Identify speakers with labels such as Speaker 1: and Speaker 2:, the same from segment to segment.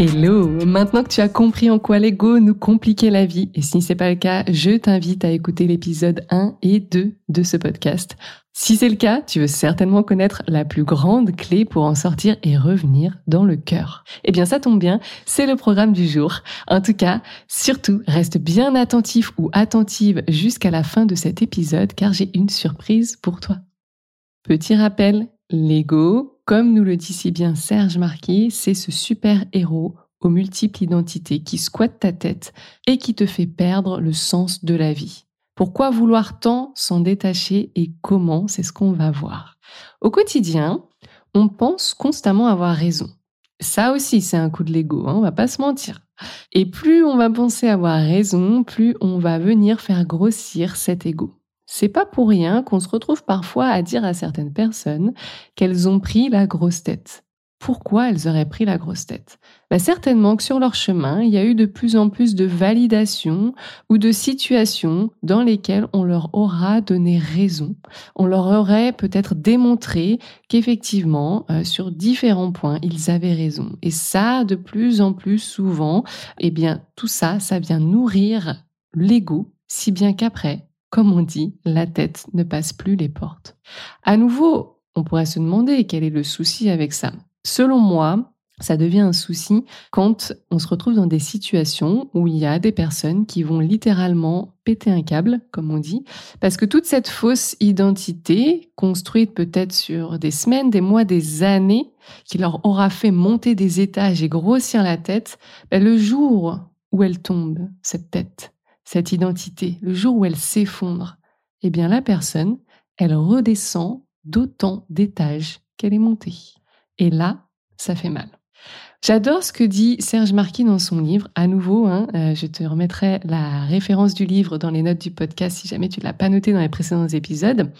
Speaker 1: Hello Maintenant que tu as compris en quoi l'ego nous compliquait la vie, et si ce n'est pas le cas, je t'invite à écouter l'épisode 1 et 2 de ce podcast. Si c'est le cas, tu veux certainement connaître la plus grande clé pour en sortir et revenir dans le cœur. Eh bien, ça tombe bien, c'est le programme du jour. En tout cas, surtout, reste bien attentif ou attentive jusqu'à la fin de cet épisode car j'ai une surprise pour toi. Petit rappel, l'ego, comme nous le dit si bien Serge Marquis, c'est ce super-héros aux multiples identités qui squatte ta tête et qui te fait perdre le sens de la vie. Pourquoi vouloir tant s'en détacher et comment, c'est ce qu'on va voir. Au quotidien, on pense constamment avoir raison. Ça aussi, c'est un coup de l'ego, hein, on va pas se mentir. Et plus on va penser avoir raison, plus on va venir faire grossir cet ego. C'est pas pour rien qu'on se retrouve parfois à dire à certaines personnes qu'elles ont pris la grosse tête. Pourquoi elles auraient pris la grosse tête? Bah Certainement que sur leur chemin, il y a eu de plus en plus de validations ou de situations dans lesquelles on leur aura donné raison. On leur aurait peut-être démontré qu'effectivement, euh, sur différents points, ils avaient raison. Et ça, de plus en plus souvent, eh bien, tout ça, ça vient nourrir l'ego, si bien qu'après, comme on dit, la tête ne passe plus les portes. À nouveau, on pourrait se demander quel est le souci avec ça. Selon moi, ça devient un souci quand on se retrouve dans des situations où il y a des personnes qui vont littéralement péter un câble, comme on dit, parce que toute cette fausse identité, construite peut-être sur des semaines, des mois, des années, qui leur aura fait monter des étages et grossir la tête, ben, le jour où elle tombe, cette tête, cette identité, le jour où elle s'effondre, eh bien la personne, elle redescend d'autant d'étages qu'elle est montée. Et là, ça fait mal. J'adore ce que dit Serge Marquis dans son livre. À nouveau, hein, euh, je te remettrai la référence du livre dans les notes du podcast si jamais tu l'as pas noté dans les précédents épisodes.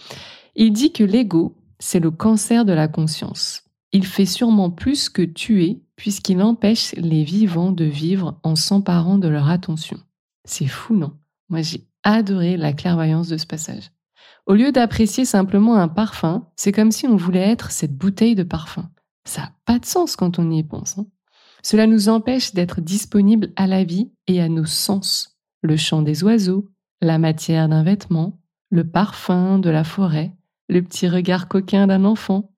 Speaker 1: Il dit que l'ego, c'est le cancer de la conscience. Il fait sûrement plus que tuer puisqu'il empêche les vivants de vivre en s'emparant de leur attention. C'est fou, non? Moi, j'ai adoré la clairvoyance de ce passage. Au lieu d'apprécier simplement un parfum, c'est comme si on voulait être cette bouteille de parfum. Ça n'a pas de sens quand on y pense. Hein. Cela nous empêche d'être disponibles à la vie et à nos sens. Le chant des oiseaux, la matière d'un vêtement, le parfum de la forêt, le petit regard coquin d'un enfant.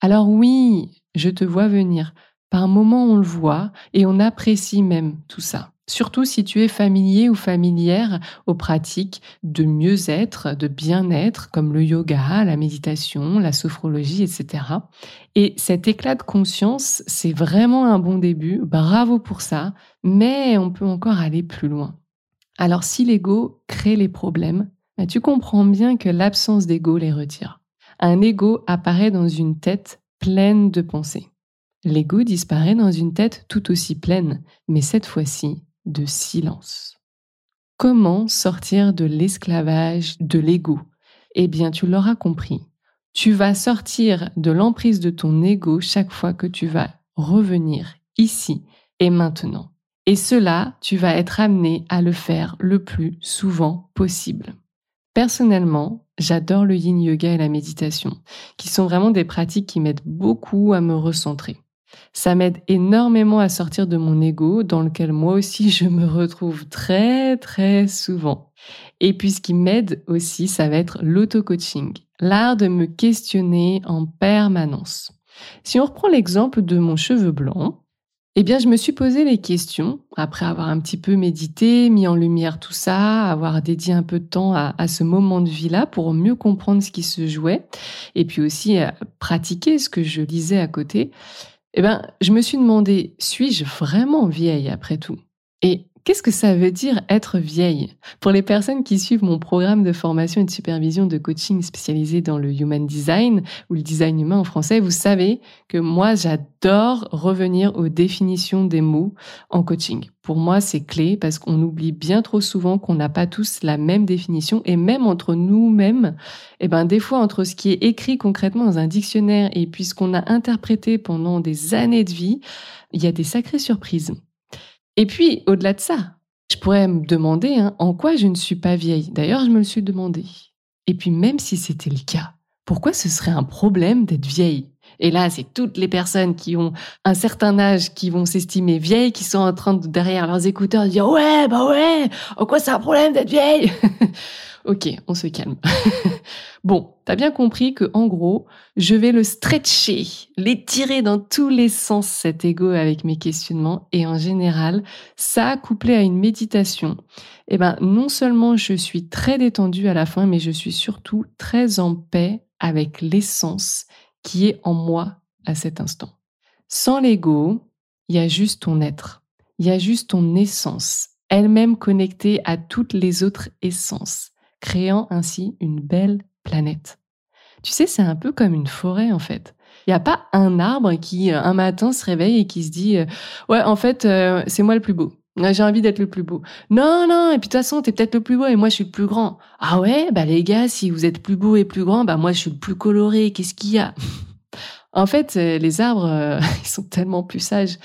Speaker 1: Alors oui, je te vois venir. Par moments, on le voit et on apprécie même tout ça. Surtout si tu es familier ou familière aux pratiques de mieux-être, de bien-être, comme le yoga, la méditation, la sophrologie, etc. Et cet éclat de conscience, c'est vraiment un bon début. Bravo pour ça. Mais on peut encore aller plus loin. Alors si l'ego crée les problèmes, bah, tu comprends bien que l'absence d'ego les retire. Un ego apparaît dans une tête pleine de pensées. L'ego disparaît dans une tête tout aussi pleine, mais cette fois-ci de silence. Comment sortir de l'esclavage de l'ego? Eh bien, tu l'auras compris. Tu vas sortir de l'emprise de ton ego chaque fois que tu vas revenir ici et maintenant. Et cela, tu vas être amené à le faire le plus souvent possible. Personnellement, j'adore le yin yoga et la méditation, qui sont vraiment des pratiques qui m'aident beaucoup à me recentrer. Ça m'aide énormément à sortir de mon ego dans lequel moi aussi je me retrouve très très souvent. Et puis ce qui m'aide aussi, ça va être l'auto-coaching, l'art de me questionner en permanence. Si on reprend l'exemple de mon cheveu blanc, eh bien, je me suis posé les questions après avoir un petit peu médité, mis en lumière tout ça, avoir dédié un peu de temps à, ce moment de vie-là pour mieux comprendre ce qui se jouait et puis aussi pratiquer ce que je lisais à côté eh ben, je me suis demandé, suis-je vraiment vieille après tout? Et qu'est-ce que ça veut dire être vieille? Pour les personnes qui suivent mon programme de formation et de supervision de coaching spécialisé dans le human design ou le design humain en français, vous savez que moi j'adore revenir aux définitions des mots en coaching. Pour moi, c'est clé parce qu'on oublie bien trop souvent qu'on n'a pas tous la même définition et même entre nous-mêmes, eh ben des fois entre ce qui est écrit concrètement dans un dictionnaire et puis ce qu'on a interprété pendant des années de vie, il y a des sacrées surprises. Et puis, au-delà de ça, je pourrais me demander hein, en quoi je ne suis pas vieille. D'ailleurs, je me le suis demandé. Et puis, même si c'était le cas, pourquoi ce serait un problème d'être vieille? Et là, c'est toutes les personnes qui ont un certain âge, qui vont s'estimer vieilles, qui sont en train de, derrière leurs écouteurs, de dire ouais, bah ouais, en quoi c'est un problème d'être vieille? Ok, on se calme. bon, t'as bien compris que en gros, je vais le stretcher, l'étirer dans tous les sens cet ego avec mes questionnements et en général, ça couplé à une méditation, eh ben non seulement je suis très détendue à la fin, mais je suis surtout très en paix avec l'essence qui est en moi à cet instant. Sans l'ego, il y a juste ton être, il y a juste ton essence, elle-même connectée à toutes les autres essences créant ainsi une belle planète. Tu sais, c'est un peu comme une forêt en fait. Il n'y a pas un arbre qui euh, un matin se réveille et qui se dit euh, ouais en fait euh, c'est moi le plus beau. J'ai envie d'être le plus beau. Non non et puis de toute façon t'es peut-être le plus beau et moi je suis le plus grand. Ah ouais? Bah les gars si vous êtes plus beau et plus grand bah moi je suis le plus coloré. Qu'est-ce qu'il y a En fait les arbres ils sont tellement plus sages.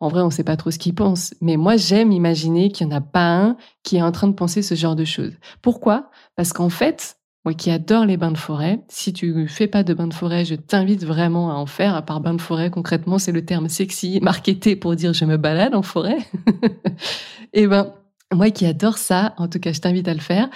Speaker 1: En vrai, on ne sait pas trop ce qu'ils pensent, mais moi j'aime imaginer qu'il n'y en a pas un qui est en train de penser ce genre de choses. Pourquoi? Parce qu'en fait, moi qui adore les bains de forêt, si tu fais pas de bains de forêt, je t'invite vraiment à en faire. À part bain de forêt, concrètement, c'est le terme sexy, marketé pour dire je me balade en forêt. Eh ben, moi qui adore ça, en tout cas, je t'invite à le faire.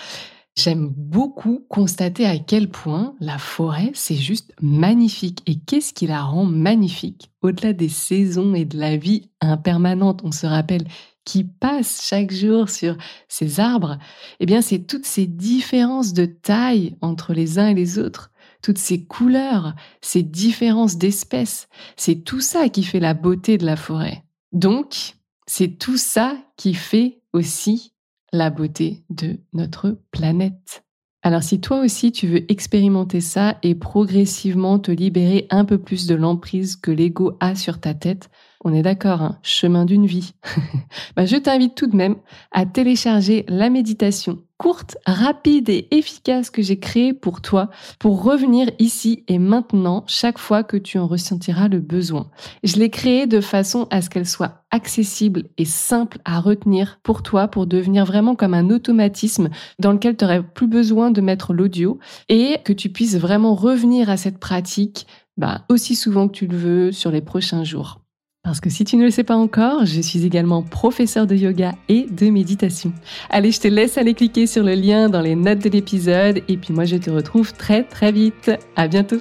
Speaker 1: J'aime beaucoup constater à quel point la forêt, c'est juste magnifique. Et qu'est-ce qui la rend magnifique? Au-delà des saisons et de la vie impermanente, on se rappelle, qui passe chaque jour sur ces arbres, eh bien, c'est toutes ces différences de taille entre les uns et les autres, toutes ces couleurs, ces différences d'espèces. C'est tout ça qui fait la beauté de la forêt. Donc, c'est tout ça qui fait aussi la beauté de notre planète. Alors si toi aussi tu veux expérimenter ça et progressivement te libérer un peu plus de l'emprise que l'ego a sur ta tête, on est d'accord, hein, chemin d'une vie. bah, je t'invite tout de même à télécharger la méditation courte, rapide et efficace que j'ai créée pour toi pour revenir ici et maintenant chaque fois que tu en ressentiras le besoin. Je l'ai créée de façon à ce qu'elle soit accessible et simple à retenir pour toi pour devenir vraiment comme un automatisme dans lequel tu n'aurais plus besoin de mettre l'audio et que tu puisses vraiment revenir à cette pratique bah, aussi souvent que tu le veux sur les prochains jours. Parce que si tu ne le sais pas encore, je suis également professeur de yoga et de méditation. Allez, je te laisse aller cliquer sur le lien dans les notes de l'épisode et puis moi je te retrouve très très vite. À bientôt.